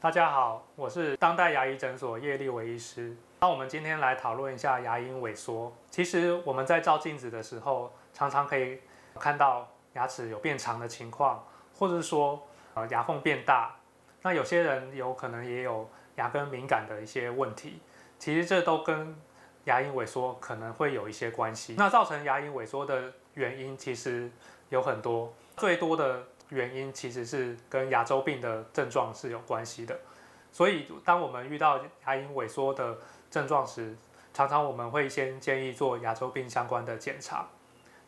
大家好，我是当代牙医诊所叶立伟医师。那我们今天来讨论一下牙龈萎缩。其实我们在照镜子的时候，常常可以看到牙齿有变长的情况，或者说呃牙缝变大。那有些人有可能也有牙根敏感的一些问题。其实这都跟牙龈萎缩可能会有一些关系。那造成牙龈萎缩的原因其实有很多，最多的。原因其实是跟牙周病的症状是有关系的，所以当我们遇到牙龈萎缩的症状时，常常我们会先建议做牙周病相关的检查。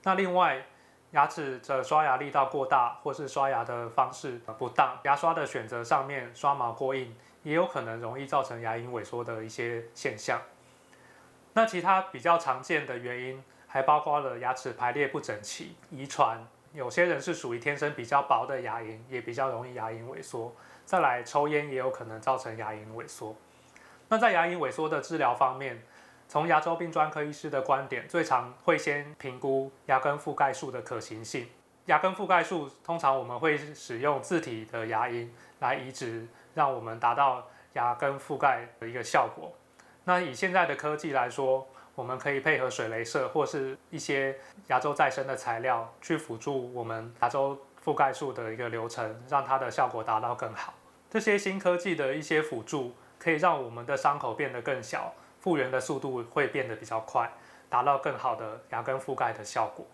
那另外，牙齿的刷牙力道过大，或是刷牙的方式不当，牙刷的选择上面刷毛过硬，也有可能容易造成牙龈萎缩的一些现象。那其他比较常见的原因还包括了牙齿排列不整齐、遗传。有些人是属于天生比较薄的牙龈，也比较容易牙龈萎缩。再来，抽烟也有可能造成牙龈萎缩。那在牙龈萎缩的治疗方面，从牙周病专科医师的观点，最常会先评估牙根覆盖术的可行性。牙根覆盖术通常我们会使用自体的牙龈来移植，让我们达到牙根覆盖的一个效果。那以现在的科技来说，我们可以配合水雷射或是一些牙周再生的材料，去辅助我们牙周覆盖术的一个流程，让它的效果达到更好。这些新科技的一些辅助，可以让我们的伤口变得更小，复原的速度会变得比较快，达到更好的牙根覆盖的效果。